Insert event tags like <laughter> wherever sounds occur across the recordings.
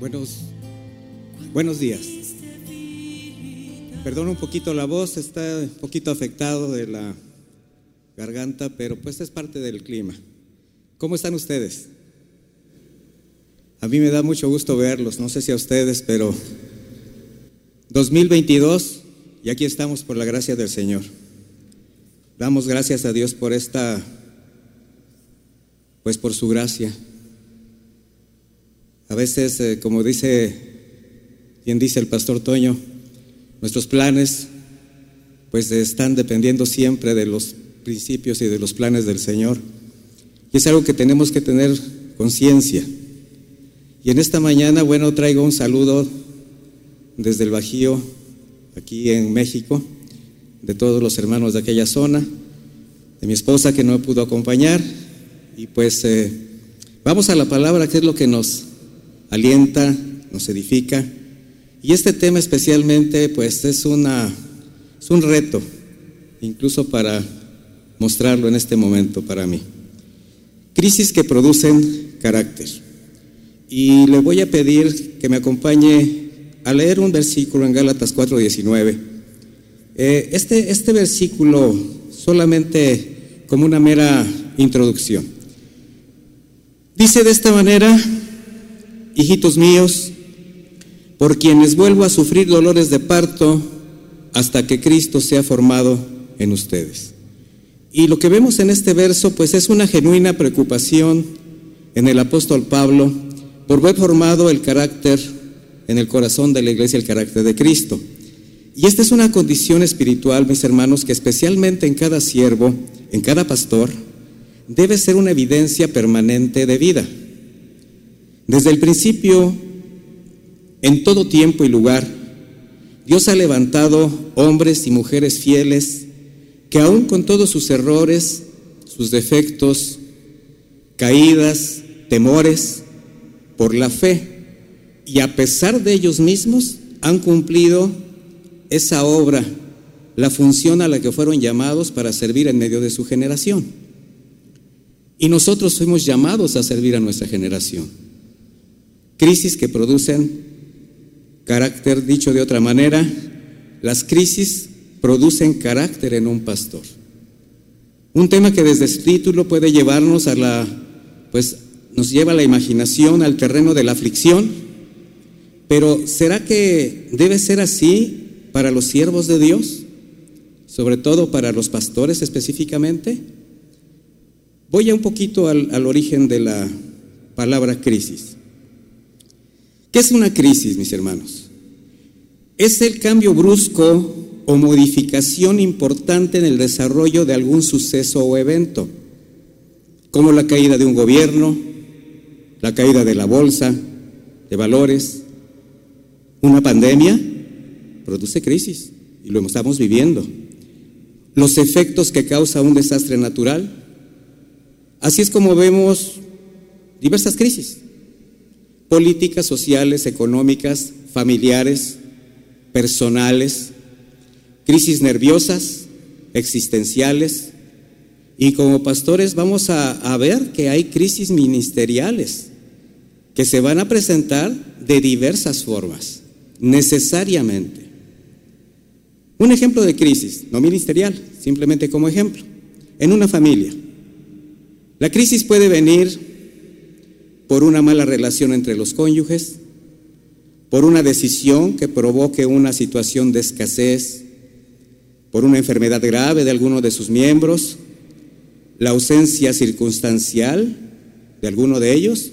Buenos, buenos días. Perdón un poquito la voz, está un poquito afectado de la garganta, pero pues es parte del clima. ¿Cómo están ustedes? A mí me da mucho gusto verlos, no sé si a ustedes, pero 2022 y aquí estamos por la gracia del Señor. Damos gracias a Dios por esta, pues por su gracia. A veces, eh, como dice, quien dice el pastor Toño, nuestros planes pues están dependiendo siempre de los principios y de los planes del Señor. Y es algo que tenemos que tener conciencia. Y en esta mañana, bueno, traigo un saludo desde el Bajío, aquí en México, de todos los hermanos de aquella zona, de mi esposa que no pudo acompañar. Y pues eh, vamos a la palabra, que es lo que nos alienta, nos edifica. Y este tema especialmente, pues es, una, es un reto, incluso para mostrarlo en este momento para mí. Crisis que producen carácter. Y le voy a pedir que me acompañe a leer un versículo en Gálatas 4:19. Eh, este, este versículo solamente como una mera introducción. Dice de esta manera, hijitos míos, por quienes vuelvo a sufrir dolores de parto hasta que Cristo sea formado en ustedes. Y lo que vemos en este verso, pues es una genuina preocupación en el apóstol Pablo por ver formado el carácter en el corazón de la iglesia, el carácter de Cristo. Y esta es una condición espiritual, mis hermanos, que especialmente en cada siervo, en cada pastor, debe ser una evidencia permanente de vida. Desde el principio, en todo tiempo y lugar, Dios ha levantado hombres y mujeres fieles que aun con todos sus errores, sus defectos, caídas, temores, por la fe y a pesar de ellos mismos han cumplido esa obra, la función a la que fueron llamados para servir en medio de su generación. Y nosotros fuimos llamados a servir a nuestra generación crisis que producen carácter, dicho de otra manera, las crisis producen carácter en un pastor. Un tema que desde su título puede llevarnos a la, pues nos lleva la imaginación al terreno de la aflicción, pero ¿será que debe ser así para los siervos de Dios? Sobre todo para los pastores específicamente. Voy a un poquito al, al origen de la palabra crisis. ¿Qué es una crisis, mis hermanos? Es el cambio brusco o modificación importante en el desarrollo de algún suceso o evento, como la caída de un gobierno, la caída de la bolsa de valores, una pandemia produce crisis y lo estamos viviendo. Los efectos que causa un desastre natural. Así es como vemos diversas crisis políticas sociales, económicas, familiares, personales, crisis nerviosas, existenciales. Y como pastores vamos a, ver que hay crisis ministeriales que se van a presentar de diversas formas, necesariamente. Un ejemplo de crisis, no ministerial, simplemente como ejemplo, en una familia. La crisis puede venir por una mala relación entre los cónyuges, por una decisión que provoque una situación de escasez, por una enfermedad grave de alguno de sus miembros, la ausencia circunstancial de alguno de ellos,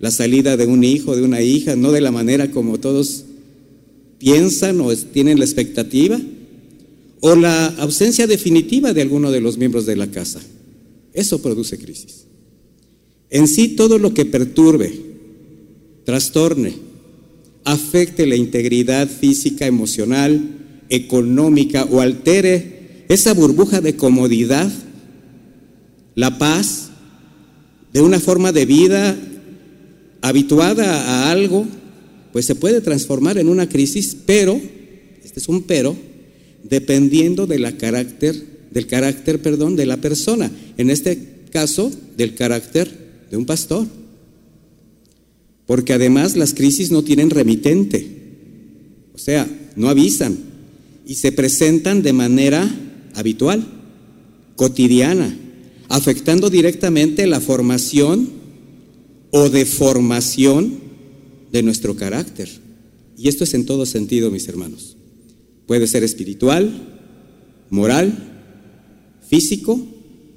la salida de un hijo, de una hija, no de la manera como todos piensan o tienen la expectativa, o la ausencia definitiva de alguno de los miembros de la casa. Eso produce crisis. En sí todo lo que perturbe, trastorne, afecte la integridad física, emocional, económica o altere esa burbuja de comodidad, la paz, de una forma de vida habituada a algo, pues se puede transformar en una crisis, pero, este es un pero, dependiendo de carácter, del carácter, perdón, de la persona. En este caso, del carácter de un pastor. porque además las crisis no tienen remitente, o sea, no avisan y se presentan de manera habitual, cotidiana, afectando directamente la formación o deformación de nuestro carácter. Y esto es en todo sentido, mis hermanos. Puede ser espiritual, moral, físico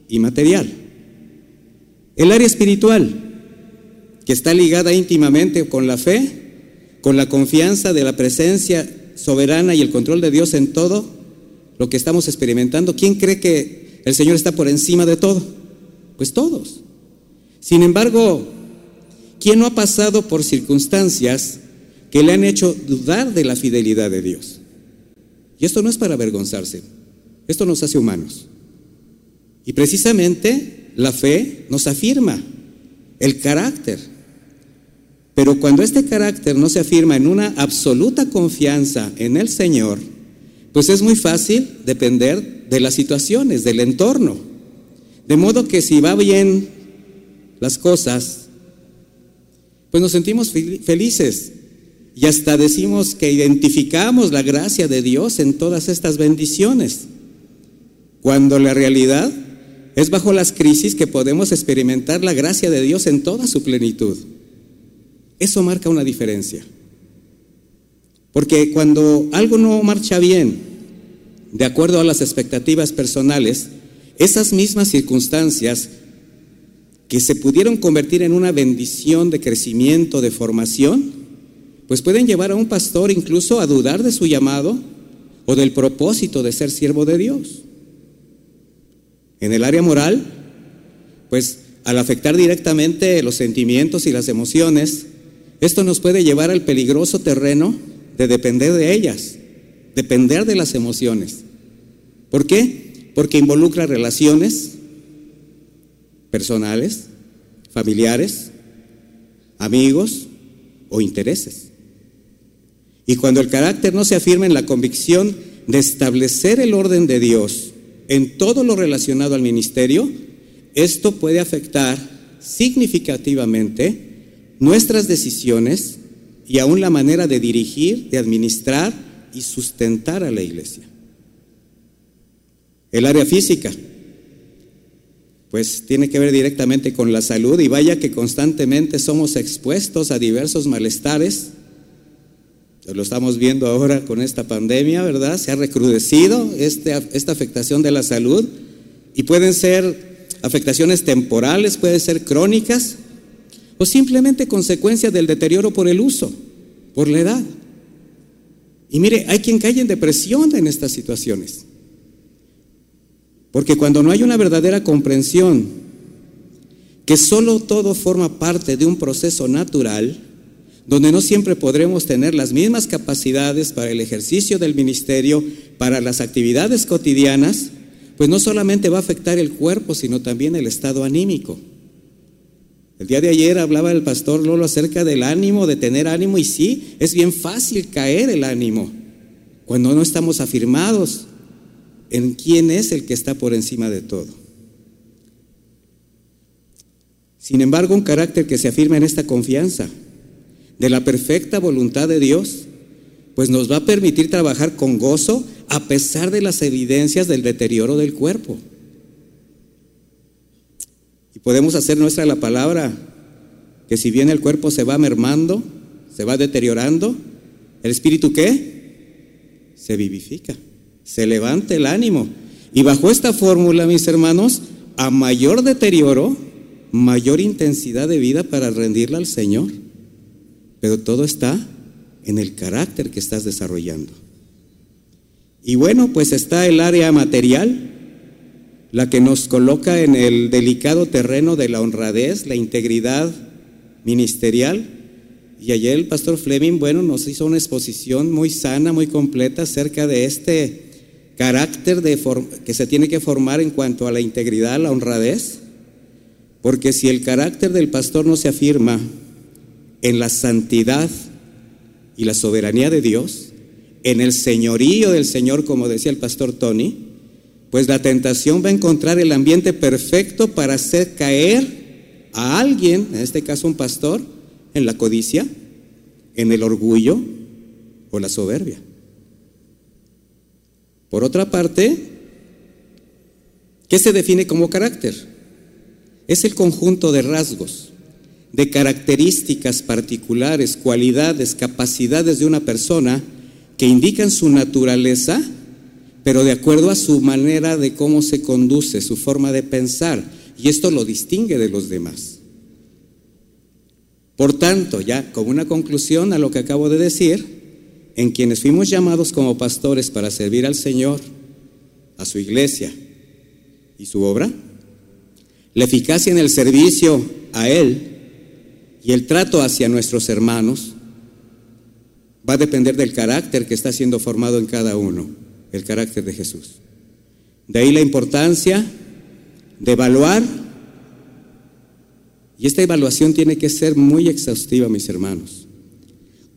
y material. El área espiritual, que está ligada íntimamente con la fe, con la confianza de la presencia soberana y el control de Dios en todo lo que estamos experimentando. ¿Quién cree que el Señor está por encima de todo? Pues todos. Sin embargo, ¿quién no ha pasado por circunstancias que le han hecho dudar de la fidelidad de Dios? Y esto no es para avergonzarse, esto nos hace humanos. Y precisamente la fe nos afirma el carácter. Pero cuando este carácter no se afirma en una absoluta confianza en el Señor, pues es muy fácil depender de las situaciones, del entorno. De modo que si va bien las cosas, pues nos sentimos felices y hasta decimos que identificamos la gracia de Dios en todas estas bendiciones, cuando la realidad es bajo las crisis que podemos experimentar la gracia de Dios en toda su plenitud. Eso marca una diferencia. Porque cuando algo no marcha bien, de acuerdo a las expectativas personales, esas mismas circunstancias que se pudieron convertir en una bendición de crecimiento, de formación, pues pueden llevar a un pastor incluso a dudar de su llamado o del propósito de ser siervo de Dios. En el área moral, pues al afectar directamente los sentimientos y las emociones, esto nos puede llevar al peligroso terreno de depender de ellas, depender de las emociones. ¿Por qué? Porque involucra relaciones personales, familiares, amigos o intereses. Y cuando el carácter no se afirma en la convicción de establecer el orden de Dios, en todo lo relacionado al ministerio, esto puede afectar significativamente nuestras decisiones y aún la manera de dirigir, de administrar y sustentar a la iglesia. El área física, pues tiene que ver directamente con la salud y vaya que constantemente somos expuestos a diversos malestares lo estamos viendo ahora con esta pandemia, ¿verdad? Se ha recrudecido este, esta afectación de la salud y pueden ser afectaciones temporales, pueden ser crónicas o simplemente consecuencia del deterioro por el uso, por la edad. Y mire, hay quien cae en depresión en estas situaciones. Porque cuando no hay una verdadera comprensión que solo todo forma parte de un proceso natural, donde no siempre podremos tener las mismas capacidades para el ejercicio del ministerio, para las actividades cotidianas, pues no solamente va a afectar el cuerpo, sino también el estado anímico. El día de ayer hablaba el pastor Lolo acerca del ánimo, de tener ánimo, y sí, es bien fácil caer el ánimo cuando no estamos afirmados en quién es el que está por encima de todo. Sin embargo, un carácter que se afirma en esta confianza de la perfecta voluntad de Dios, pues nos va a permitir trabajar con gozo a pesar de las evidencias del deterioro del cuerpo. Y podemos hacer nuestra la palabra, que si bien el cuerpo se va mermando, se va deteriorando, ¿el espíritu qué? Se vivifica, se levanta el ánimo. Y bajo esta fórmula, mis hermanos, a mayor deterioro, mayor intensidad de vida para rendirla al Señor. Pero todo está en el carácter que estás desarrollando. Y bueno, pues está el área material, la que nos coloca en el delicado terreno de la honradez, la integridad ministerial. Y ayer el pastor Fleming, bueno, nos hizo una exposición muy sana, muy completa acerca de este carácter de que se tiene que formar en cuanto a la integridad, la honradez. Porque si el carácter del pastor no se afirma, en la santidad y la soberanía de Dios, en el señorío del Señor, como decía el pastor Tony, pues la tentación va a encontrar el ambiente perfecto para hacer caer a alguien, en este caso un pastor, ¿En la codicia? ¿En el orgullo o la soberbia? Por otra parte, ¿qué se define como carácter? Es el conjunto de rasgos, de características particulares, cualidades, capacidades de una persona que indican su naturaleza, pero de acuerdo a su manera de cómo se conduce, su forma de pensar, y esto lo distingue de los demás. Por tanto, ya como una conclusión a lo que acabo de decir, en quienes fuimos llamados como pastores para servir al Señor, a su iglesia y su obra, la eficacia en el servicio a Él y el trato hacia nuestros hermanos va a depender del carácter que está siendo formado en cada uno, el carácter de Jesús. De ahí la importancia de evaluar, y esta evaluación tiene que ser muy exhaustiva, mis hermanos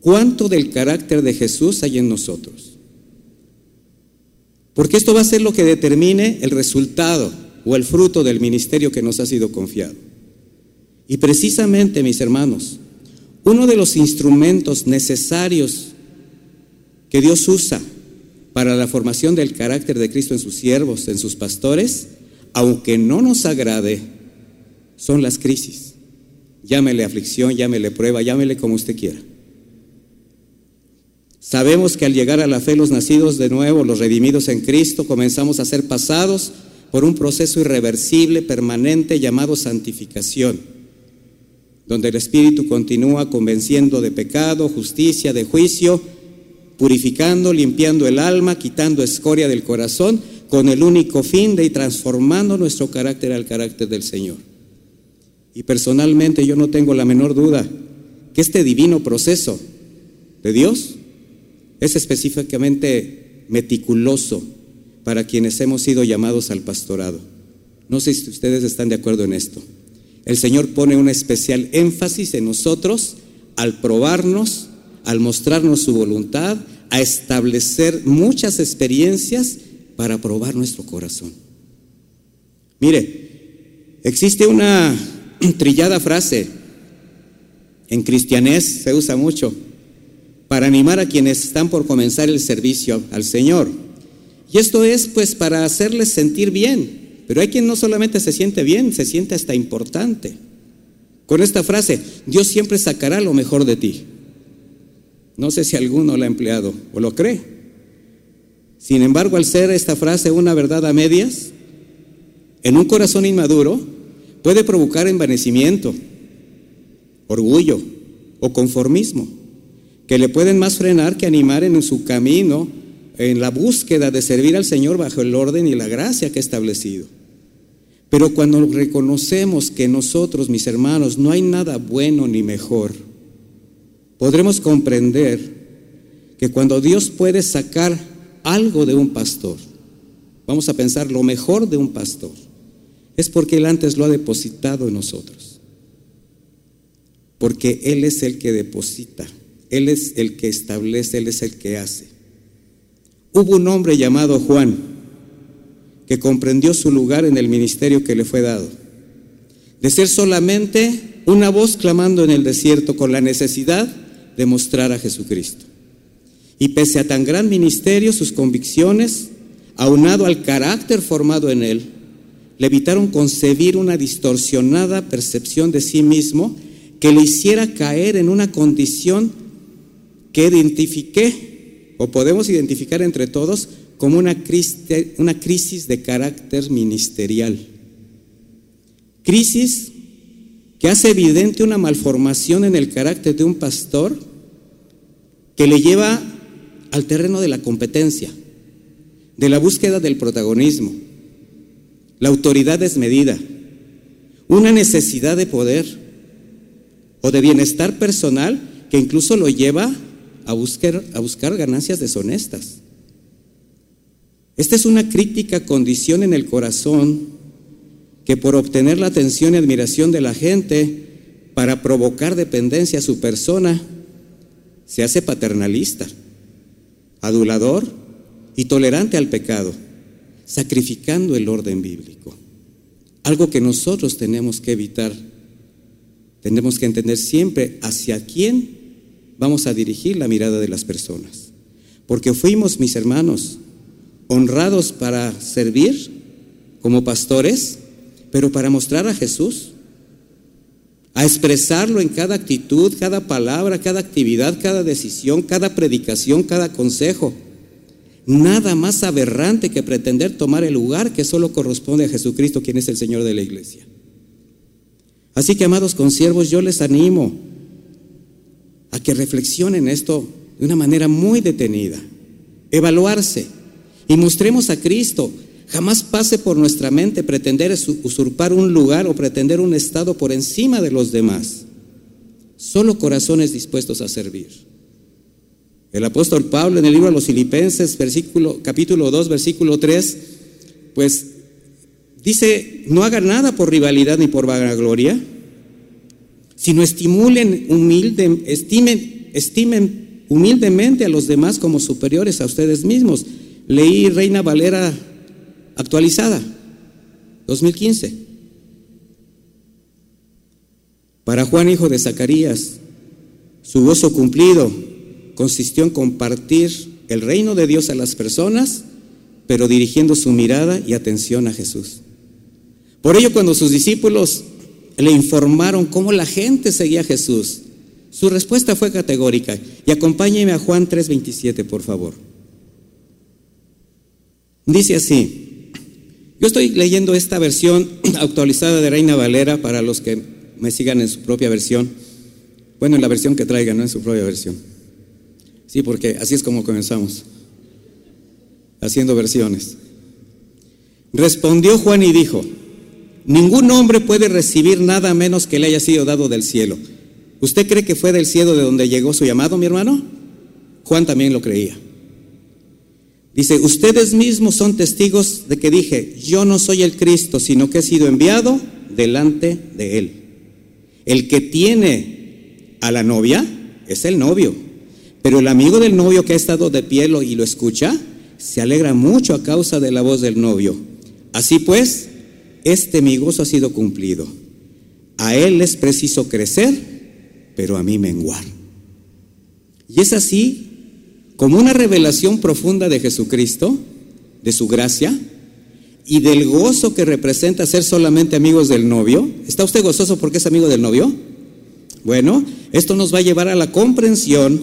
¿Cuánto del carácter de Jesús hay en nosotros? Porque esto va a ser lo que determine el resultado o el fruto del ministerio que nos ha sido confiado. Y precisamente, mis hermanos, uno de los instrumentos necesarios que Dios usa para la formación del carácter de Cristo en sus siervos, en sus pastores, aunque no nos agrade, son las crisis. Llámele aflicción, llámele prueba, llámele como usted quiera. Sabemos que al llegar a la fe los nacidos de nuevo, los redimidos en Cristo, comenzamos a ser pasados por un proceso irreversible, permanente, llamado santificación, donde el Espíritu continúa convenciendo de pecado, justicia, de juicio, purificando, limpiando el alma, quitando escoria del corazón, con el único fin de ir transformando nuestro carácter al carácter del Señor. Y personalmente yo no tengo la menor duda que este divino proceso de Dios es específicamente meticuloso para quienes hemos sido llamados al pastorado. No sé si ustedes están de acuerdo en esto. El Señor pone un especial énfasis en nosotros al probarnos, al mostrarnos su voluntad, a establecer muchas experiencias para probar nuestro corazón. Mire, existe una <clears throat> trillada frase, en cristianés se usa mucho, para animar a quienes están por comenzar el servicio al Señor. Y esto es pues para hacerles sentir bien. Pero hay quien no solamente se siente bien, se siente hasta importante. Con esta frase, Dios siempre sacará lo mejor de ti. No sé si alguno la ha empleado o lo cree. Sin embargo, al ser esta frase una verdad a medias, en un corazón inmaduro puede provocar envanecimiento, orgullo o conformismo que le pueden más frenar que animar en su camino, en la búsqueda de servir al Señor bajo el orden y la gracia que ha establecido. Pero cuando reconocemos que nosotros, mis hermanos, no hay nada bueno ni mejor, podremos comprender que cuando Dios puede sacar algo de un pastor, vamos a pensar lo mejor de un pastor, es porque Él antes lo ha depositado en nosotros. Porque Él es el que deposita él es el que establece, Él es el que hace. Hubo un hombre llamado Juan que comprendió su lugar en el ministerio que le fue dado. De ser solamente una voz clamando en el desierto con la necesidad de mostrar a Jesucristo. Y pese a tan gran ministerio, sus convicciones, aunado al carácter formado en él, le evitaron concebir una distorsionada percepción de sí mismo que le hiciera caer en una condición que identifiqué o podemos identificar entre todos como una crisis, una crisis de carácter ministerial. Crisis que hace evidente una malformación en el carácter de un pastor que le lleva al terreno de la competencia, de la búsqueda del protagonismo, la autoridad desmedida, una necesidad de poder o de bienestar personal que incluso lo lleva a buscar, a buscar ganancias deshonestas. Esta es una crítica condición en el corazón que por obtener la atención y admiración de la gente, para provocar dependencia a su persona, se hace paternalista, adulador y tolerante al pecado, sacrificando el orden bíblico. Algo que nosotros tenemos que evitar tenemos que entender siempre hacia quién vamos a dirigir la mirada de las personas. Porque fuimos, mis hermanos, honrados para servir como pastores, pero para mostrar a Jesús, a expresarlo en cada actitud, cada palabra, cada actividad, cada decisión, cada predicación, cada consejo. Nada más aberrante que pretender tomar el lugar que solo corresponde a Jesucristo, quien es el Señor de la iglesia. Así que, amados consiervos, yo les animo a que reflexionen esto de una manera muy detenida, evaluarse y mostremos a Cristo. Jamás pase por nuestra mente pretender usurpar un lugar o pretender un estado por encima de los demás. Solo corazones dispuestos a servir. El apóstol Pablo en el libro de los Filipenses, versículo, capítulo 2, versículo 3, pues dice, no hagan nada por rivalidad ni por vanagloria, sino estimulen, estimen humildemente a los demás como superiores a ustedes mismos. Leí Reina Valera actualizada, 2015. Para Juan, hijo de Zacarías, su gozo cumplido consistió en compartir el reino de Dios a las personas, pero dirigiendo su mirada y atención a Jesús. Por ello, cuando sus discípulos le informaron cómo la gente seguía a Jesús, su respuesta fue categórica. Y acompáñeme a Juan 3:27, por favor. Dice así, yo estoy leyendo esta versión <clears throat> actualizada de Reina Valera para los que me sigan en su propia versión. Bueno, en la versión que traigan, no en su propia versión. Sí, porque así es como comenzamos, haciendo versiones. Respondió Juan y dijo, ningún hombre puede recibir nada menos que le haya sido dado del cielo. ¿Usted cree que fue del cielo de donde llegó su llamado, mi hermano? Juan también lo creía. Dice, ustedes mismos son testigos de que dije, yo no soy el Cristo, sino que he sido enviado delante de Él. El que tiene a la novia es el novio, pero el amigo del novio que ha estado de pie y lo escucha, se alegra mucho a causa de la voz del novio. Así pues, este mi gozo ha sido cumplido. A Él es preciso crecer, pero a mí menguar. Y es así como una revelación profunda de Jesucristo, de su gracia y del gozo que representa ser solamente amigos del novio. ¿Está usted gozoso porque es amigo del novio? Bueno, esto nos va a llevar a la comprensión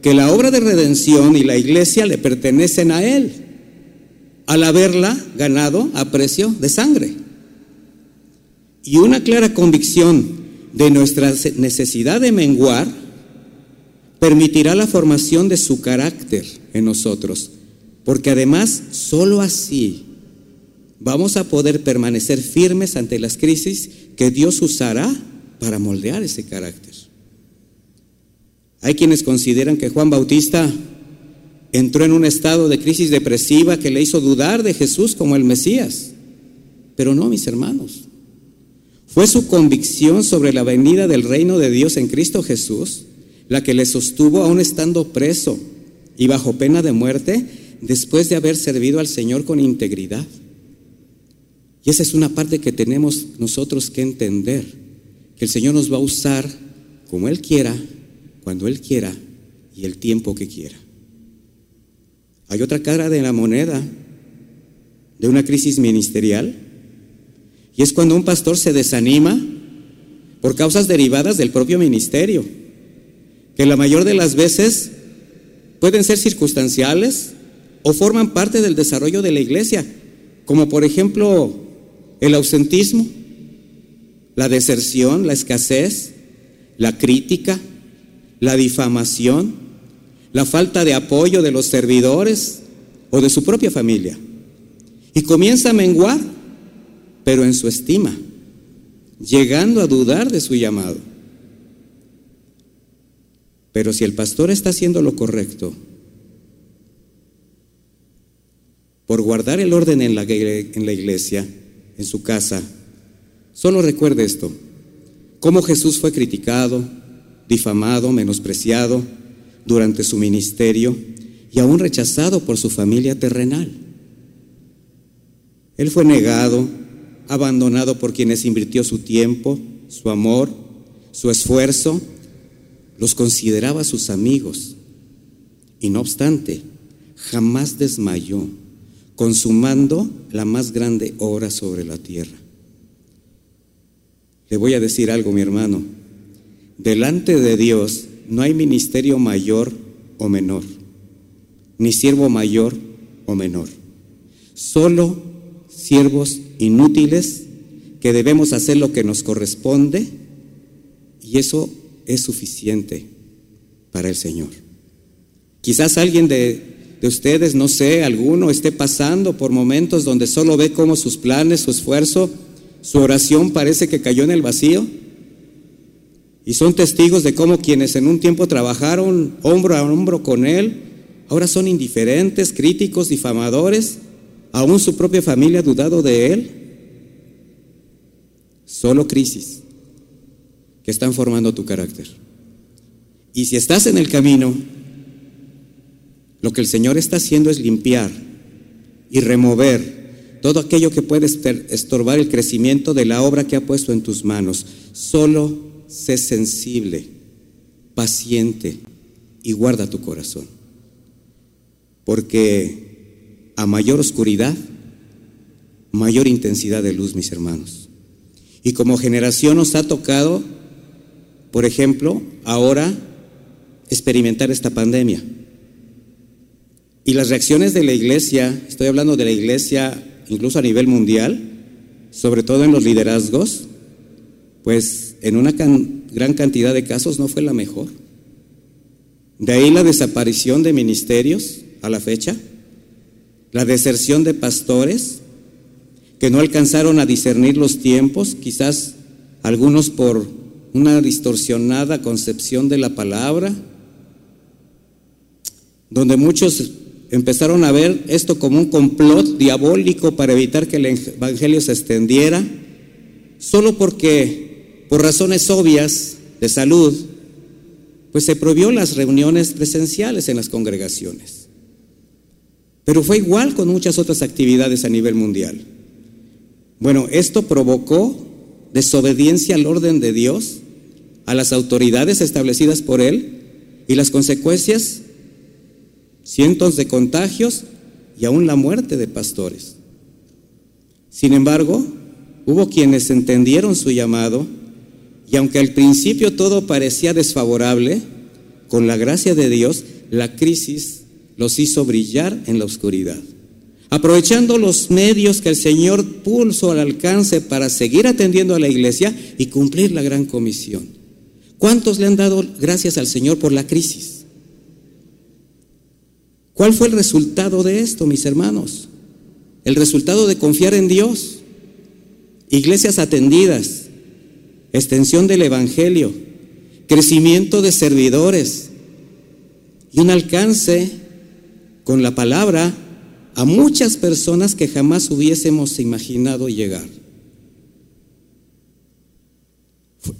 que la obra de redención y la iglesia le pertenecen a Él, al haberla ganado a precio de sangre. Y una clara convicción de nuestra necesidad de menguar permitirá la formación de su carácter en nosotros, porque además sólo así vamos a poder permanecer firmes ante las crisis que Dios usará para moldear ese carácter. Hay quienes consideran que Juan Bautista entró en un estado de crisis depresiva que le hizo dudar de Jesús como el Mesías, pero no, mis hermanos. Fue su convicción sobre la venida del reino de Dios en Cristo Jesús la que le sostuvo aún estando preso y bajo pena de muerte después de haber servido al Señor con integridad. Y esa es una parte que tenemos nosotros que entender, que el Señor nos va a usar como Él quiera, cuando Él quiera y el tiempo que quiera. Hay otra cara de la moneda de una crisis ministerial y es cuando un pastor se desanima por causas derivadas del propio ministerio que la mayor de las veces pueden ser circunstanciales o forman parte del desarrollo de la iglesia, como por ejemplo el ausentismo, la deserción, la escasez, la crítica, la difamación, la falta de apoyo de los servidores o de su propia familia. Y comienza a menguar, pero en su estima, llegando a dudar de su llamado. Pero si el pastor está haciendo lo correcto, por guardar el orden en la, iglesia, en su casa, solo recuerde esto, cómo Jesús fue criticado, difamado, menospreciado durante su ministerio y aún rechazado por su familia terrenal. Él fue negado, abandonado por quienes invirtió su tiempo, su amor, su esfuerzo, los consideraba sus amigos. Y no obstante, jamás desmayó, consumando la más grande obra sobre la tierra. Le voy a decir algo, mi hermano. Delante de Dios no hay ministerio mayor o menor, ni siervo mayor o menor. Solo siervos inútiles que debemos hacer lo que nos corresponde y eso es suficiente para el Señor. Quizás alguien de, de, ustedes, no sé, alguno esté pasando por momentos donde solo ve cómo sus planes, su esfuerzo, su oración parece que cayó en el vacío. Y son testigos de cómo quienes en un tiempo trabajaron hombro a hombro con Él, ahora son indiferentes, críticos, difamadores, aún su propia familia ha dudado de Él. Solo crisis que están formando tu carácter. Y si estás en el camino, lo que el Señor está haciendo es limpiar y remover todo aquello que puede estorbar el crecimiento de la obra que ha puesto en tus manos. Solo sé sensible, paciente y guarda tu corazón. Porque a mayor oscuridad, mayor intensidad de luz, mis hermanos. Y como generación nos ha tocado por ejemplo, ahora experimentar esta pandemia. Y las reacciones de la iglesia, estoy hablando de la iglesia incluso a nivel mundial, sobre todo en los liderazgos, pues en una gran cantidad de casos no fue la mejor. De ahí la desaparición de ministerios a la fecha, la deserción de pastores que no alcanzaron a discernir los tiempos, quizás algunos por una distorsionada concepción de la palabra, donde muchos empezaron a ver esto como un complot diabólico para evitar que el Evangelio se extendiera, solo porque por razones obvias de salud, pues se prohibió las reuniones presenciales en las congregaciones. Pero fue igual con muchas otras actividades a nivel mundial. Bueno, esto provocó desobediencia al orden de Dios, a las autoridades establecidas por Él y las consecuencias, cientos de contagios y aún la muerte de pastores. Sin embargo, hubo quienes entendieron su llamado y aunque al principio todo parecía desfavorable, con la gracia de Dios, la crisis los hizo brillar en la oscuridad aprovechando los medios que el Señor puso al alcance para seguir atendiendo a la iglesia y cumplir la gran comisión. ¿Cuántos le han dado gracias al Señor por la crisis? ¿Cuál fue el resultado de esto, mis hermanos? El resultado de confiar en Dios. Iglesias atendidas, extensión del Evangelio, crecimiento de servidores y un alcance con la palabra a muchas personas que jamás hubiésemos imaginado llegar.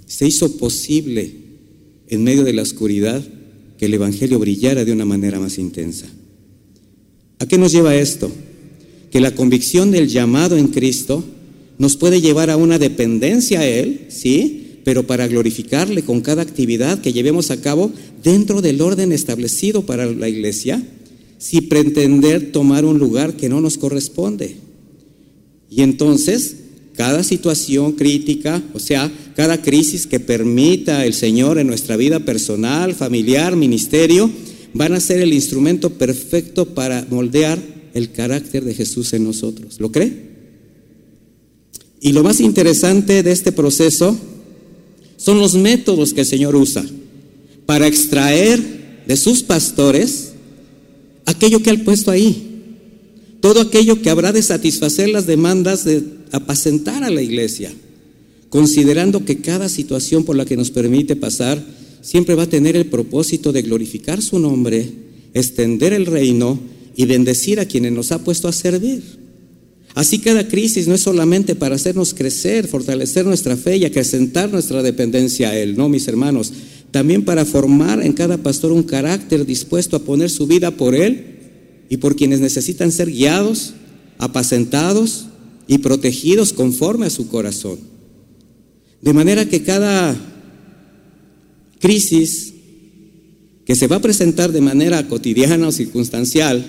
Se hizo posible en medio de la oscuridad que el Evangelio brillara de una manera más intensa. ¿A qué nos lleva esto? Que la convicción del llamado en Cristo nos puede llevar a una dependencia a Él, ¿sí? Pero para glorificarle con cada actividad que llevemos a cabo dentro del orden establecido para la iglesia, si pretender tomar un lugar que no nos corresponde. Y entonces, cada situación crítica, o sea, cada crisis que permita el Señor en nuestra vida personal, familiar, ministerio, van a ser el instrumento perfecto para moldear el carácter de Jesús en nosotros. ¿Lo cree? Y lo más interesante de este proceso son los métodos que el Señor usa para extraer de sus pastores aquello que ha puesto ahí. Todo aquello que habrá de satisfacer las demandas de apacentar a la iglesia, considerando que cada situación por la que nos permite pasar siempre va a tener el propósito de glorificar su nombre, extender el reino y bendecir a quienes nos ha puesto a servir. Así cada crisis no es solamente para hacernos crecer, fortalecer nuestra fe y acrecentar nuestra dependencia a Él, no, mis hermanos, también para formar en cada pastor un carácter dispuesto a poner su vida por Él y por quienes necesitan ser guiados, apacentados y protegidos conforme a su corazón. De manera que cada crisis que se va a presentar de manera cotidiana o circunstancial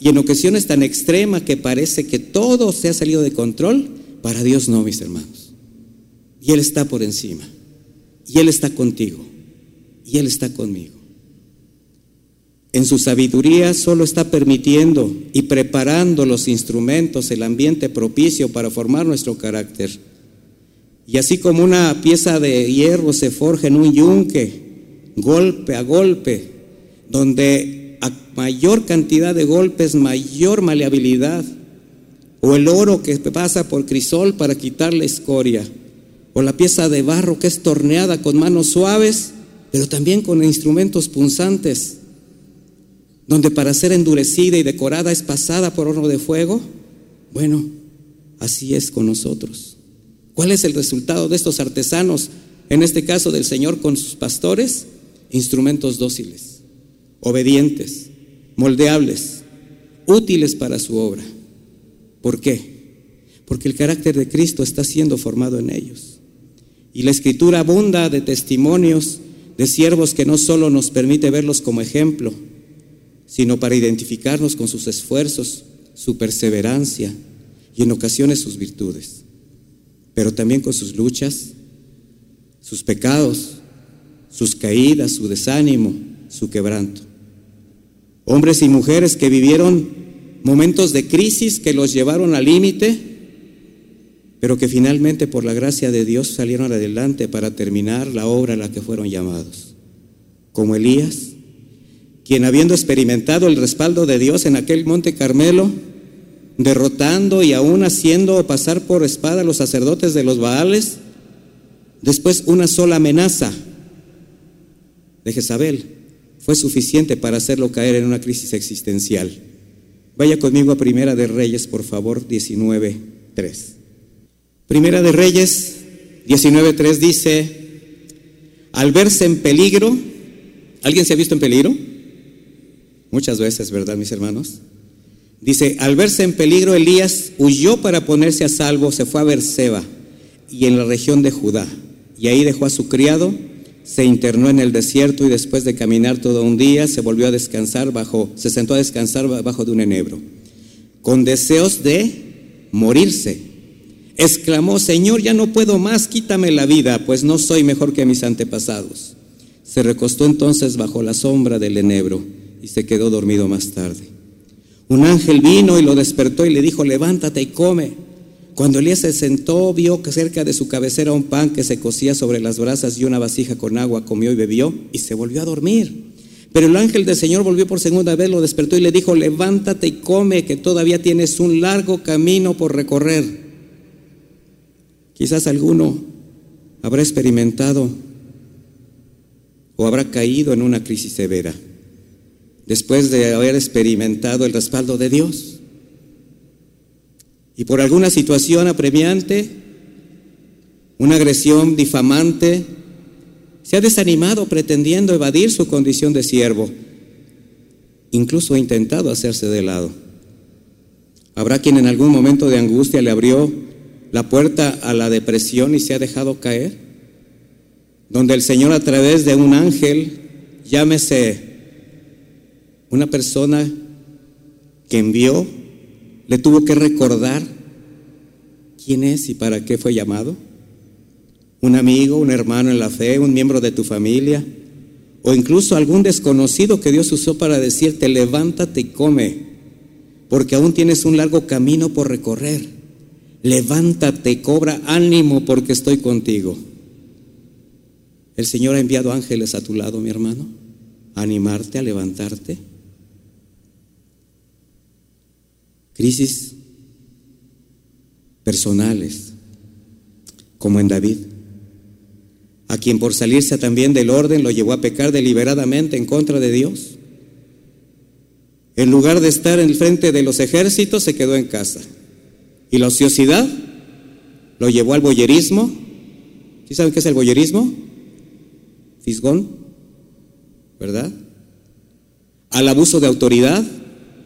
y en ocasiones tan extrema que parece que todo se ha salido de control, para Dios no, mis hermanos. Y Él está por encima. Y Él está contigo. Y Él está conmigo. En su sabiduría solo está permitiendo y preparando los instrumentos, el ambiente propicio para formar nuestro carácter. Y así como una pieza de hierro se forja en un yunque, golpe a golpe, donde a mayor cantidad de golpes, mayor maleabilidad, o el oro que pasa por crisol para quitar la escoria, o la pieza de barro que es torneada con manos suaves, pero también con instrumentos punzantes donde para ser endurecida y decorada es pasada por horno de fuego, bueno, así es con nosotros. ¿Cuál es el resultado de estos artesanos, en este caso del Señor con sus pastores? Instrumentos dóciles, obedientes, moldeables, útiles para su obra. ¿Por qué? Porque el carácter de Cristo está siendo formado en ellos. Y la escritura abunda de testimonios de siervos que no solo nos permite verlos como ejemplo, sino para identificarnos con sus esfuerzos, su perseverancia y en ocasiones sus virtudes, pero también con sus luchas, sus pecados, sus caídas, su desánimo, su quebranto. Hombres y mujeres que vivieron momentos de crisis que los llevaron al límite, pero que finalmente por la gracia de Dios salieron adelante para terminar la obra a la que fueron llamados, como Elías, quien habiendo experimentado el respaldo de Dios en aquel monte Carmelo, derrotando y aún haciendo pasar por espada a los sacerdotes de los Baales, después una sola amenaza de Jezabel fue suficiente para hacerlo caer en una crisis existencial. Vaya conmigo a Primera de Reyes, por favor, 19.3. Primera de Reyes 19.3 dice, al verse en peligro, ¿alguien se ha visto en peligro? Muchas veces, ¿verdad, mis hermanos? Dice, al verse en peligro, Elías huyó para ponerse a salvo, se fue a Berseba y en la región de Judá. Y ahí dejó a su criado, se internó en el desierto y después de caminar todo un día se volvió a descansar bajo, se sentó a descansar bajo de un enebro, con deseos de morirse. Exclamó, Señor, ya no puedo más, quítame la vida, pues no soy mejor que mis antepasados. Se recostó entonces bajo la sombra del enebro y se quedó dormido más tarde. Un ángel vino y lo despertó y le dijo, levántate y come. Cuando Elías se sentó, vio que cerca de su cabecera un pan que se cocía sobre las brasas y una vasija con agua, comió y bebió y se volvió a dormir. Pero el ángel del Señor volvió por segunda vez, lo despertó y le dijo, levántate y come, que todavía tienes un largo camino por recorrer. Quizás alguno habrá experimentado o habrá caído en una crisis severa después de haber experimentado el respaldo de Dios. Y por alguna situación apremiante, una agresión difamante, se ha desanimado pretendiendo evadir su condición de siervo. Incluso ha intentado hacerse de lado. Habrá quien en algún momento de angustia le abrió la puerta a la depresión y se ha dejado caer. Donde el Señor a través de un ángel, llámese una persona que envió le tuvo que recordar quién es y para qué fue llamado. Un amigo, un hermano en la fe, un miembro de tu familia, o incluso algún desconocido que Dios usó para decirte, levántate y come, porque aún tienes un largo camino por recorrer. Levántate, cobra ánimo porque estoy contigo. El Señor ha enviado ángeles a tu lado, mi hermano, a animarte, a levantarte. crisis personales, como en David, a quien por salirse también del orden lo llevó a pecar deliberadamente en contra de Dios. En lugar de estar en frente de los ejércitos, se quedó en casa. Y la ociosidad lo llevó al boyerismo. ¿Sí saben qué es el boyerismo? Fisgón, ¿verdad? Al abuso de autoridad,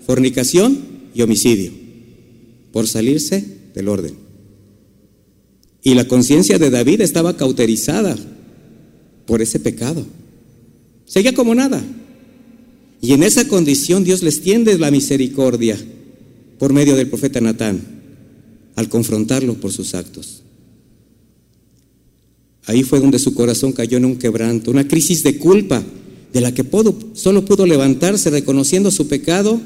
fornicación y homicidio por salirse del orden. Y la conciencia de David estaba cauterizada por ese pecado. Seguía como nada. Y en esa condición Dios les tiende la misericordia por medio del profeta Natán al confrontarlo por sus actos. Ahí fue donde su corazón cayó en un quebranto, una crisis de culpa de la que solo pudo levantarse reconociendo su pecado,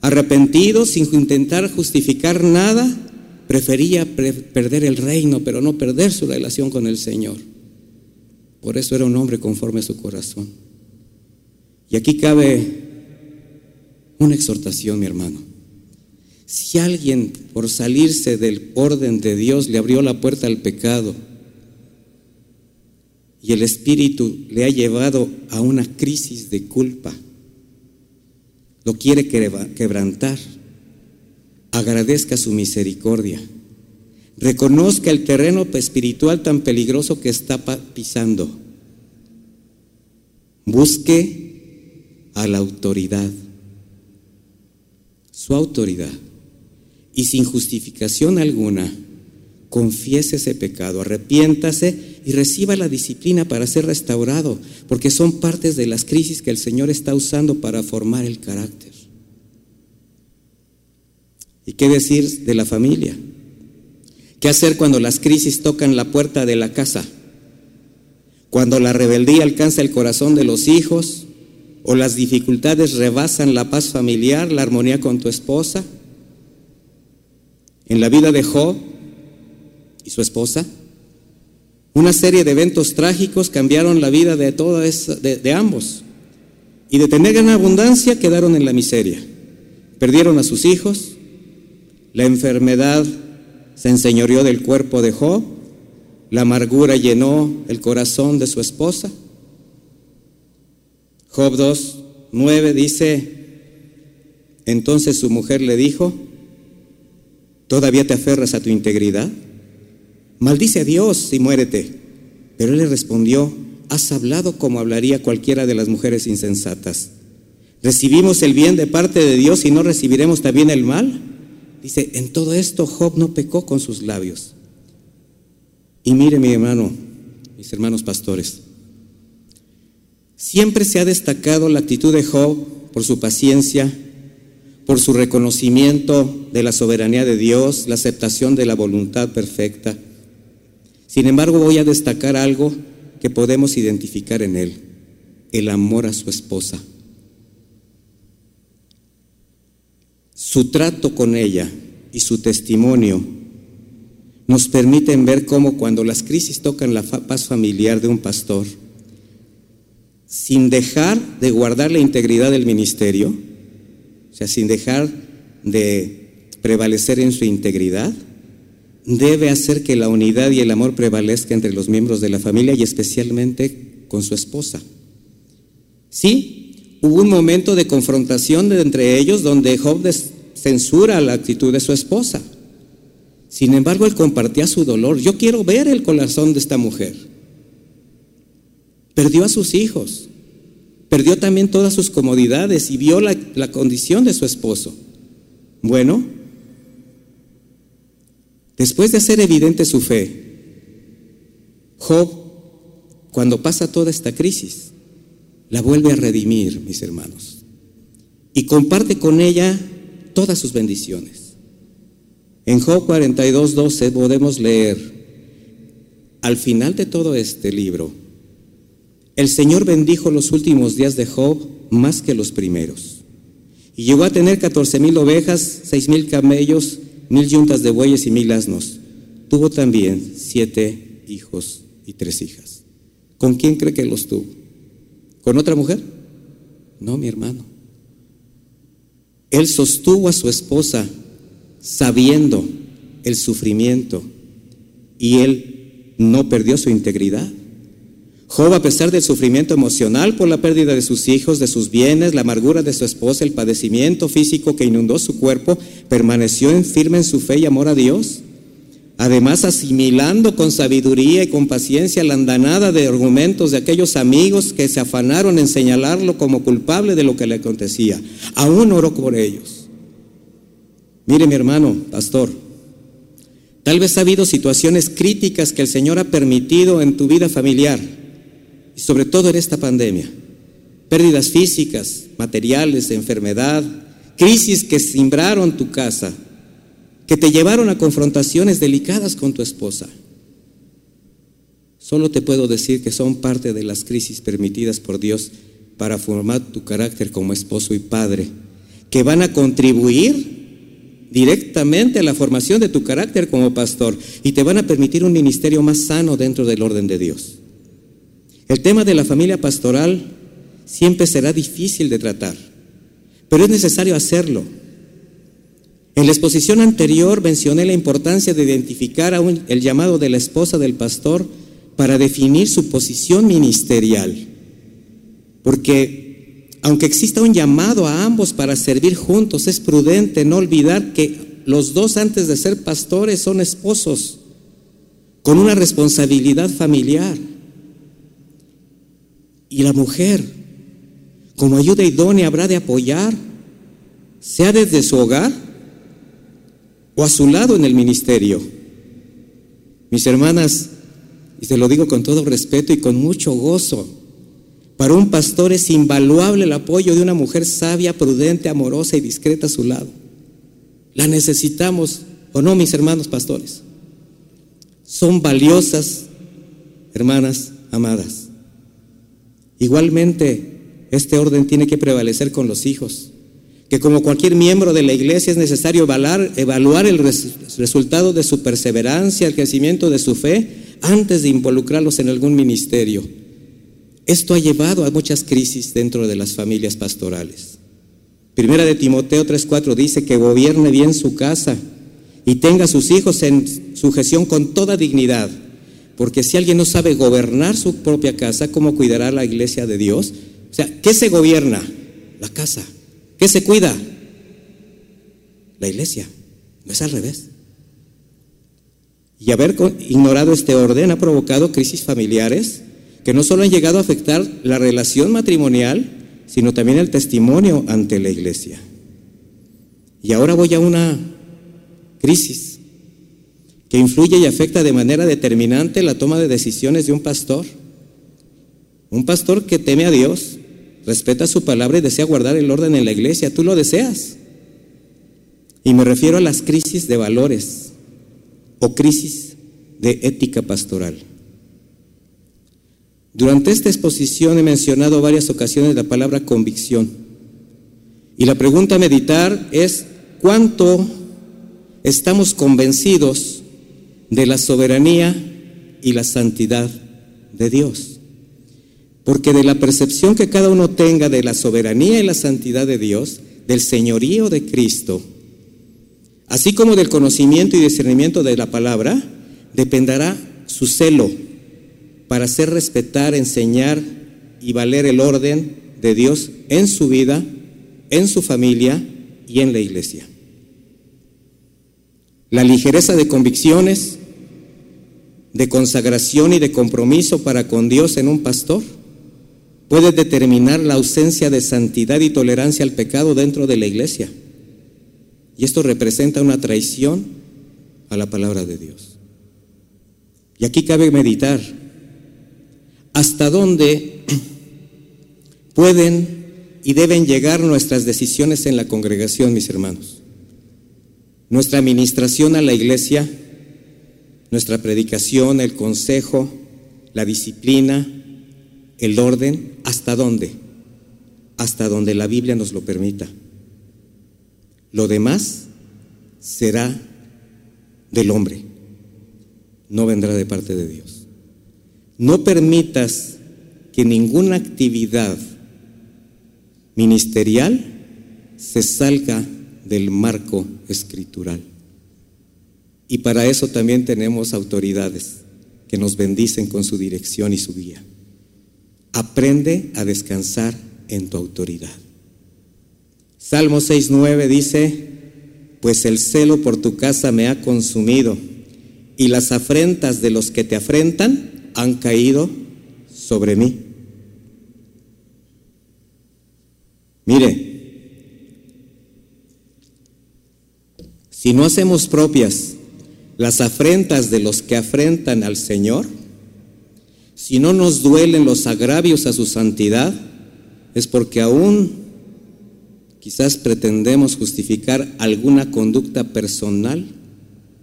arrepentido, sin intentar justificar nada, prefería perder el reino, pero no perder su relación con el Señor. Por eso era un hombre conforme a su corazón. Y aquí cabe una exhortación, mi hermano. Si alguien por salirse del orden de Dios le abrió la puerta al pecado y el Espíritu le ha llevado a una crisis de culpa, lo quiere quebrantar, agradezca su misericordia, reconozca el terreno espiritual tan peligroso que está pisando, busque a la autoridad, su autoridad, y sin justificación alguna, confiese ese pecado, arrepiéntase y reciba la disciplina para ser restaurado, porque son partes de las crisis que el Señor está usando para formar el carácter. ¿Y qué decir de la familia? ¿Qué hacer cuando las crisis tocan la puerta de la casa? Cuando la rebeldía alcanza el corazón de los hijos o las dificultades rebasan la paz familiar, la armonía con tu esposa. En la vida de Job y su esposa, una serie de eventos trágicos cambiaron la vida de, de, de ambos. Y de tener gran abundancia quedaron en la miseria. Perdieron a sus hijos, la enfermedad se enseñoreó del cuerpo de Job, la amargura llenó el corazón de su esposa. Job 2, 9 dice, entonces su mujer le dijo, ¿todavía te aferras a tu integridad? Maldice a Dios y muérete. Pero él le respondió, has hablado como hablaría cualquiera de las mujeres insensatas. ¿Recibimos el bien de parte de Dios y no recibiremos también el mal? Dice, en todo esto Job no pecó con sus labios. Y mire mi hermano, mis hermanos pastores, siempre se ha destacado la actitud de Job por su paciencia, por su reconocimiento de la soberanía de Dios, la aceptación de la voluntad perfecta. Sin embargo, voy a destacar algo que podemos identificar en él, el amor a su esposa. Su trato con ella y su testimonio nos permiten ver cómo cuando las crisis tocan la paz familiar de un pastor, sin dejar de guardar la integridad del ministerio, sin dejar de prevalecer en su integridad, debe hacer que la unidad y el amor prevalezca entre los miembros de la familia y especialmente con su esposa. Sí, hubo un momento de confrontación entre ellos donde Job censura la actitud de su esposa. Sin embargo, él compartía su dolor. Yo quiero ver el corazón de esta mujer. Perdió a sus hijos, perdió también todas sus comodidades y vio la, la condición de su esposo. Bueno, después de hacer evidente su fe, Job, cuando pasa toda esta crisis, la vuelve a redimir, mis hermanos, y comparte con ella todas sus bendiciones. En Job 42, 12 podemos leer, al final de todo este libro, el Señor bendijo los últimos días de Job más que los primeros. Y llegó a tener catorce mil ovejas, seis mil camellos, mil yuntas de bueyes y mil asnos. Tuvo también siete hijos y tres hijas. ¿Con quién cree que los tuvo? ¿Con otra mujer? No, mi hermano. Él sostuvo a su esposa sabiendo el sufrimiento y él no perdió su integridad. Job, a pesar del sufrimiento emocional por la pérdida de sus hijos, de sus bienes, la amargura de su esposa, el padecimiento físico que inundó su cuerpo, permaneció en firme en su fe y amor a Dios. Además, asimilando con sabiduría y con paciencia la andanada de argumentos de aquellos amigos que se afanaron en señalarlo como culpable de lo que le acontecía. Aún oró por ellos. Mire mi hermano, pastor, tal vez ha habido situaciones críticas que el Señor ha permitido en tu vida familiar sobre todo en esta pandemia. Pérdidas físicas, materiales, enfermedad, crisis que simbraron tu casa, que te llevaron a confrontaciones delicadas con tu esposa. Solo te puedo decir que son parte de las crisis permitidas por Dios para formar tu carácter como esposo y padre, que van a contribuir directamente a la formación de tu carácter como pastor y te van a permitir un ministerio más sano dentro del orden de Dios. El tema de la familia pastoral siempre será difícil de tratar, pero es necesario hacerlo. En la exposición anterior mencioné la importancia de identificar el llamado de la esposa del pastor para definir su posición ministerial. Porque aunque exista un llamado a ambos para servir juntos, es prudente no olvidar que los dos antes de ser pastores son esposos, con una responsabilidad familiar. Y la mujer, como ayuda idónea, habrá de apoyar, sea desde su hogar o a su lado en el ministerio. Mis hermanas, y te lo digo con todo respeto y con mucho gozo, para un pastor es invaluable el apoyo de una mujer sabia, prudente, amorosa y discreta a su lado. La necesitamos, ¿o no, mis hermanos pastores? Son valiosas, hermanas amadas. Igualmente, este orden tiene que prevalecer con los hijos, que como cualquier miembro de la iglesia es necesario evaluar, el resultado de su perseverancia, el crecimiento de su fe, antes de involucrarlos en algún ministerio. Esto ha llevado a muchas crisis dentro de las familias pastorales. Primera de Timoteo 3:4 dice que gobierne bien su casa y tenga a sus hijos en sujeción con toda dignidad, porque si alguien no sabe gobernar su propia casa, ¿cómo cuidará la iglesia de Dios? O sea, ¿qué se gobierna? La casa. ¿Qué se cuida? La iglesia. No es al revés. Y haber ignorado este orden ha provocado crisis familiares, que no solo han llegado a afectar la relación matrimonial, sino también el testimonio ante la iglesia. Y ahora voy a una crisis que influye y afecta de manera determinante la toma de decisiones de un pastor. Un pastor que teme a Dios, respeta su palabra y desea guardar el orden en la iglesia. Tú lo deseas. Y me refiero a las crisis de valores o crisis de ética pastoral. Durante esta exposición he mencionado varias ocasiones la palabra convicción. Y la pregunta a meditar es, ¿cuánto estamos convencidos de la soberanía y la santidad de Dios? Porque de la percepción que cada uno tenga de la soberanía y la santidad de Dios, del señorío de Cristo, así como del conocimiento y discernimiento de la palabra, dependerá su celo para hacer respetar, enseñar y valer el orden de Dios en su vida, en su familia y en la iglesia. La ligereza de convicciones, de consagración y de compromiso para con Dios en un pastor puede determinar la ausencia de santidad y tolerancia al pecado dentro de la iglesia. Y esto representa una traición a la palabra de Dios. Y aquí cabe meditar hasta dónde <clears throat> pueden y deben llegar nuestras decisiones en la congregación, mis hermanos. Nuestra administración a la iglesia, nuestra predicación, el consejo, la disciplina, el orden, ¿hasta dónde? Hasta donde la Biblia nos lo permita. Lo demás será del hombre, no vendrá de parte de Dios. No permitas que ninguna actividad ministerial se salga del marco escritural. Y para eso también tenemos autoridades que nos bendicen con su dirección y su guía. Aprende a descansar en tu autoridad. Salmo 6.9 dice, pues el celo por tu casa me ha consumido y las afrentas de los que te afrentan han caído sobre mí. Mire, si no hacemos propias las afrentas de los que afrentan al Señor, si no nos duelen los agravios a su santidad, es porque aún quizás pretendemos justificar alguna conducta personal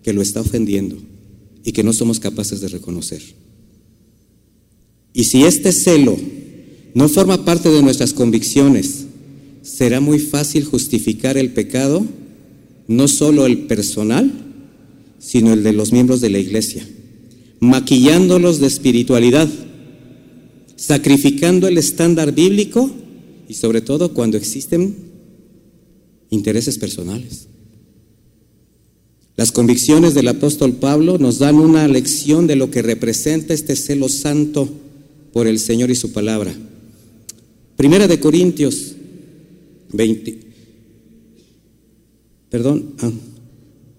que lo está ofendiendo y que no somos capaces de reconocer. Y si este celo no forma parte de nuestras convicciones, será muy fácil justificar el pecado, no solo el personal, sino el de los miembros de la iglesia, maquillándolos de espiritualidad, sacrificando el estándar bíblico y sobre todo cuando existen intereses personales. Las convicciones del apóstol Pablo nos dan una lección de lo que representa este celo santo por el Señor y su palabra. Primera de Corintios 20. Perdón. Ah,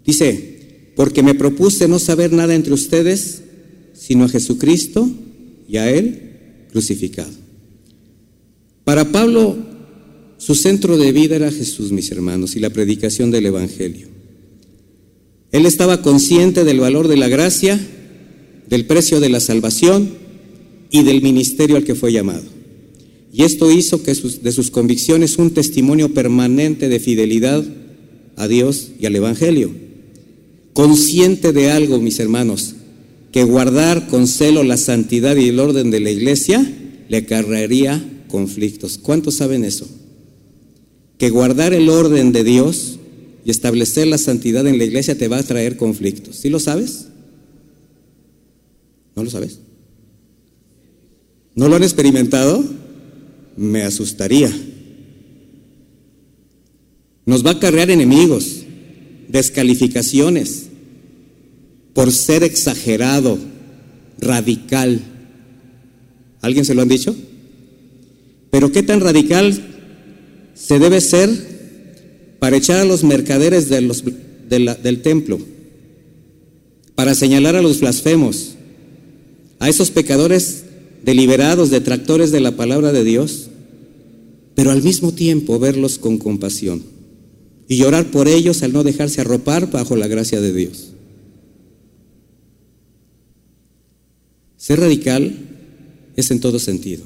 dice, porque me propuse no saber nada entre ustedes, sino a Jesucristo y a Él crucificado. Para Pablo, su centro de vida era Jesús, mis hermanos, y la predicación del Evangelio. Él estaba consciente del valor de la gracia, del precio de la salvación y del ministerio al que fue llamado. Y esto hizo que de sus convicciones un testimonio permanente de fidelidad a Dios y al Evangelio. Consciente de algo, mis hermanos, que guardar con celo la santidad y el orden de la iglesia le acarrearía conflictos. ¿Cuántos saben eso? Que guardar el orden de Dios y establecer la santidad en la iglesia te va a traer conflictos. ¿Sí lo sabes? ¿No lo sabes? ¿No lo han experimentado? Me asustaría. Nos va a acarrear enemigos, descalificaciones, por ser exagerado, radical. ¿Alguien se lo han dicho? Pero ¿qué tan radical se debe ser para echar a los mercaderes del templo, para señalar a los blasfemos, a esos pecadores deliberados, detractores de la palabra de Dios, pero al mismo tiempo verlos con compasión y llorar por ellos al no dejarse arropar bajo la gracia de Dios. Ser radical es en todo sentido.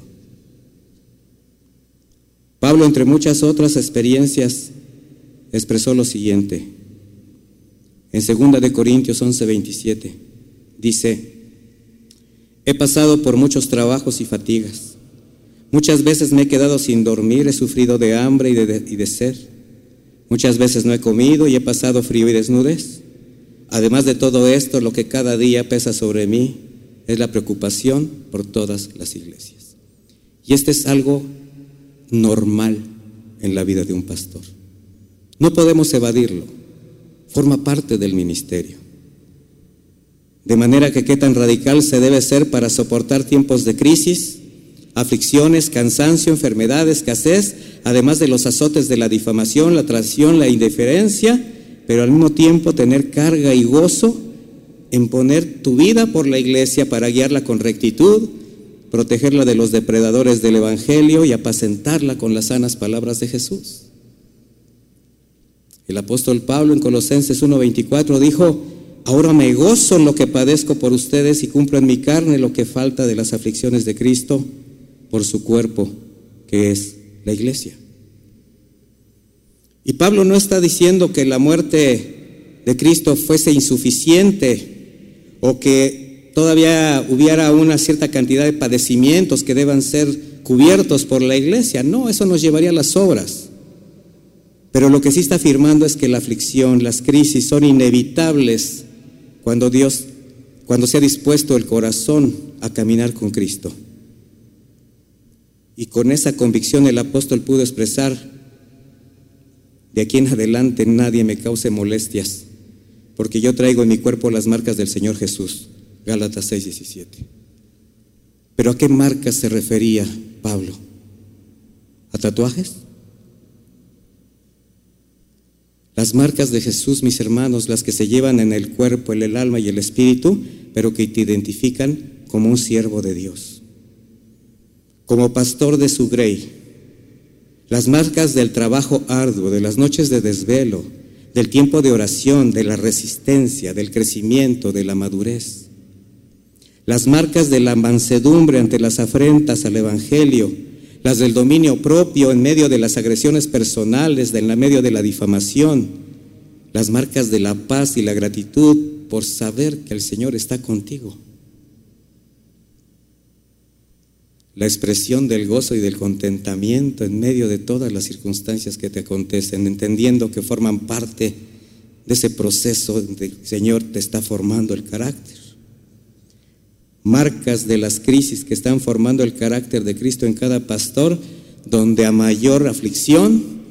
Pablo, entre muchas otras experiencias expresó lo siguiente. En 2 de Corintios 11:27 dice, he pasado por muchos trabajos y fatigas. Muchas veces me he quedado sin dormir, he sufrido de hambre y de, y de sed. Muchas veces no he comido y he pasado frío y desnudez. Además de todo esto, lo que cada día pesa sobre mí es la preocupación por todas las iglesias. Y este es algo normal en la vida de un pastor. No podemos evadirlo. Forma parte del ministerio. De manera que qué tan radical se debe ser para soportar tiempos de crisis, aflicciones, cansancio, enfermedad, escasez, además de los azotes de la difamación, la traición, la indiferencia, pero al mismo tiempo tener carga y gozo en poner tu vida por la iglesia para guiarla con rectitud, protegerla de los depredadores del Evangelio y apacentarla con las sanas palabras de Jesús. El apóstol Pablo en Colosenses 1:24 dijo, ahora me gozo en lo que padezco por ustedes y cumplo en mi carne lo que falta de las aflicciones de Cristo por su cuerpo, que es la iglesia. Y Pablo no está diciendo que la muerte de Cristo fuese insuficiente o que todavía hubiera una cierta cantidad de padecimientos que deban ser cubiertos por la iglesia. No, eso nos llevaría a las obras. Pero lo que sí está afirmando es que la aflicción, las crisis son inevitables cuando Dios, cuando se ha dispuesto el corazón a caminar con Cristo. Y con esa convicción el apóstol pudo expresar, de aquí en adelante nadie me cause molestias, porque yo traigo en mi cuerpo las marcas del Señor Jesús. Gálatas 6:17. Pero ¿a qué marcas se refería Pablo? ¿A tatuajes? Las marcas de Jesús, mis hermanos, las que se llevan en el cuerpo, en el alma y el espíritu, pero que te identifican como un siervo de Dios. Como pastor de su grey. Las marcas del trabajo arduo, de las noches de desvelo, del tiempo de oración, de la resistencia, del crecimiento, de la madurez. las marcas de la mansedumbre ante las afrentas al Evangelio, las del dominio propio en medio de las agresiones personales, en medio de la difamación, las marcas de la paz y la gratitud por saber que el Señor está contigo. La expresión del gozo y del contentamiento en medio de todas las circunstancias que te acontecen, entendiendo que forman parte de ese proceso donde el Señor te está formando el carácter marcas de las crisis que están formando el carácter de Cristo en cada pastor, donde a mayor aflicción,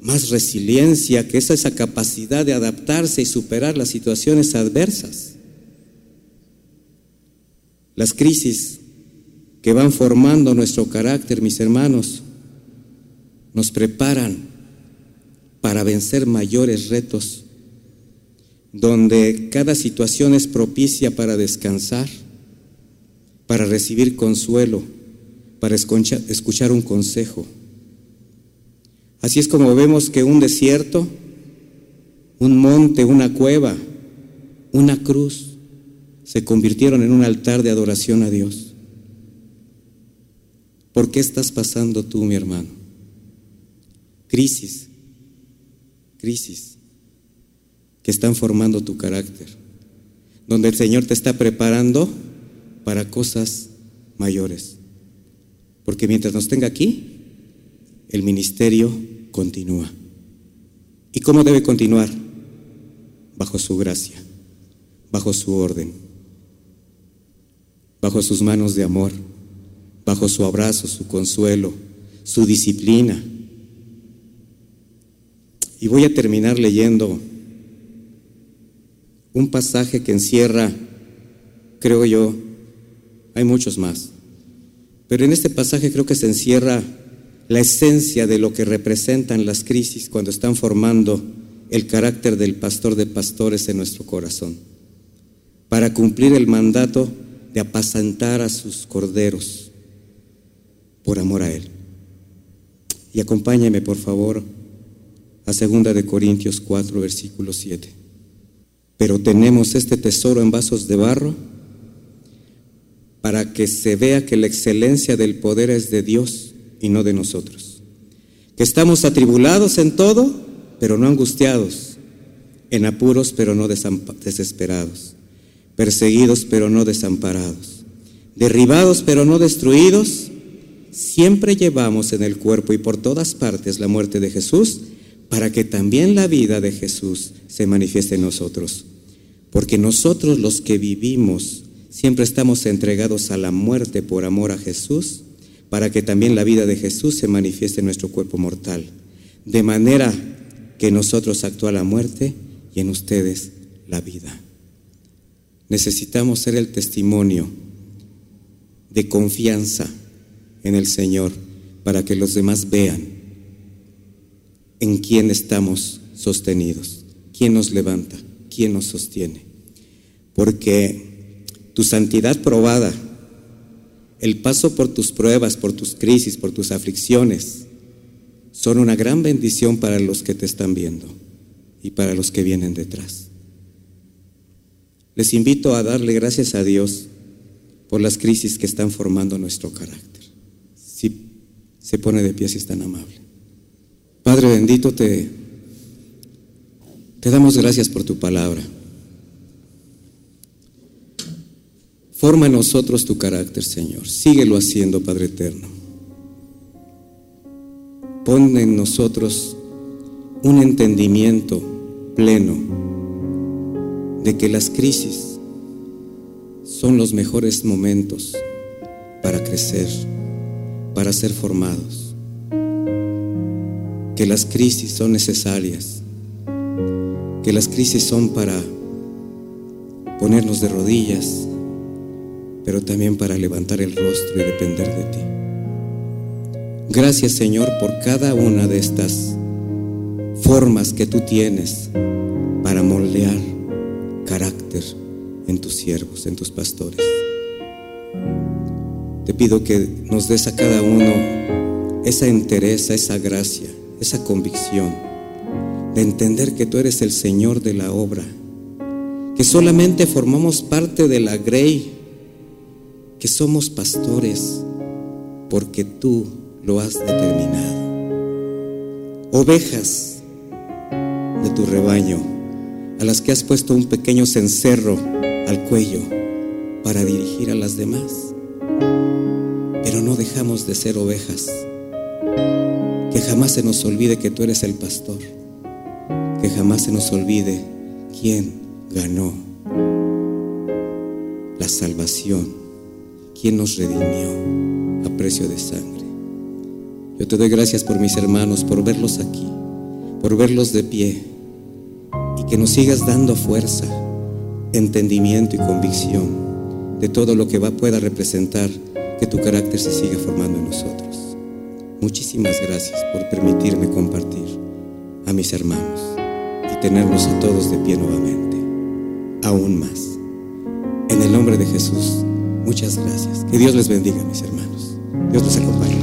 más resiliencia, que es esa capacidad de adaptarse y superar las situaciones adversas. Las crisis que van formando nuestro carácter, mis hermanos, nos preparan para vencer mayores retos, donde cada situación es propicia para descansar para recibir consuelo, para escuchar un consejo. Así es como vemos que un desierto, un monte, una cueva, una cruz, se convirtieron en un altar de adoración a Dios. ¿Por qué estás pasando tú, mi hermano? Crisis, crisis que están formando tu carácter, donde el Señor te está preparando para cosas mayores. Porque mientras nos tenga aquí, el ministerio continúa. ¿Y cómo debe continuar? Bajo su gracia, bajo su orden, bajo sus manos de amor, bajo su abrazo, su consuelo, su disciplina. Y voy a terminar leyendo un pasaje que encierra, creo yo, hay muchos más. Pero en este pasaje creo que se encierra la esencia de lo que representan las crisis cuando están formando el carácter del pastor de pastores en nuestro corazón, para cumplir el mandato de apacentar a sus corderos por amor a Él. Y acompáñeme, por favor, a 2 de Corintios 4, versículo 7. Pero tenemos este tesoro en vasos de barro para que se vea que la excelencia del poder es de Dios y no de nosotros. Que estamos atribulados en todo, pero no angustiados, en apuros, pero no desesperados, perseguidos, pero no desamparados, derribados, pero no destruidos. Siempre llevamos en el cuerpo y por todas partes la muerte de Jesús, para que también la vida de Jesús se manifieste en nosotros. Porque nosotros los que vivimos, Siempre estamos entregados a la muerte por amor a Jesús, para que también la vida de Jesús se manifieste en nuestro cuerpo mortal. De manera que nosotros actúa la muerte y en ustedes la vida. Necesitamos ser el testimonio de confianza en el Señor para que los demás vean en quién estamos sostenidos, quién nos levanta, quién nos sostiene. Porque tu santidad probada, el paso por tus pruebas, por tus crisis, por tus aflicciones, son una gran bendición para los que te están viendo y para los que vienen detrás. Les invito a darle gracias a Dios por las crisis que están formando nuestro carácter. Si se pone de pie, si es tan amable. Padre bendito, te, te damos gracias por tu palabra. Forma en nosotros tu carácter, Señor. Síguelo haciendo, Padre Eterno. Pon en nosotros un entendimiento pleno de que las crisis son los mejores momentos para crecer, para ser formados. Que las crisis son necesarias, que las crisis son para ponernos de rodillas, pero también para levantar el rostro y depender de ti. Gracias Señor por cada una de estas formas que tú tienes para moldear carácter en tus siervos, en tus pastores. Te pido que nos des a cada uno esa entereza, esa gracia, esa convicción de entender que tú eres el Señor de la obra, que solamente formamos parte de la grey que somos pastores porque tú lo has determinado. Ovejas de tu rebaño, a las que has puesto un pequeño cencerro al cuello para dirigir a las demás. Pero no dejamos de ser ovejas. Que jamás se nos olvide que tú eres el pastor. Que jamás se nos olvide quién ganó la salvación, quién nos redimió a precio de sangre. Yo te doy gracias por mis hermanos, por verlos aquí, por verlos de pie y que nos sigas dando fuerza, entendimiento y convicción de todo lo que va pueda representar que tu carácter se siga formando en nosotros. Muchísimas gracias por permitirme compartir a mis hermanos y tenernos a todos de pie nuevamente, aún más. En el nombre de Jesús, muchas gracias. Que Dios les bendiga, mis hermanos. Dios los acompañe.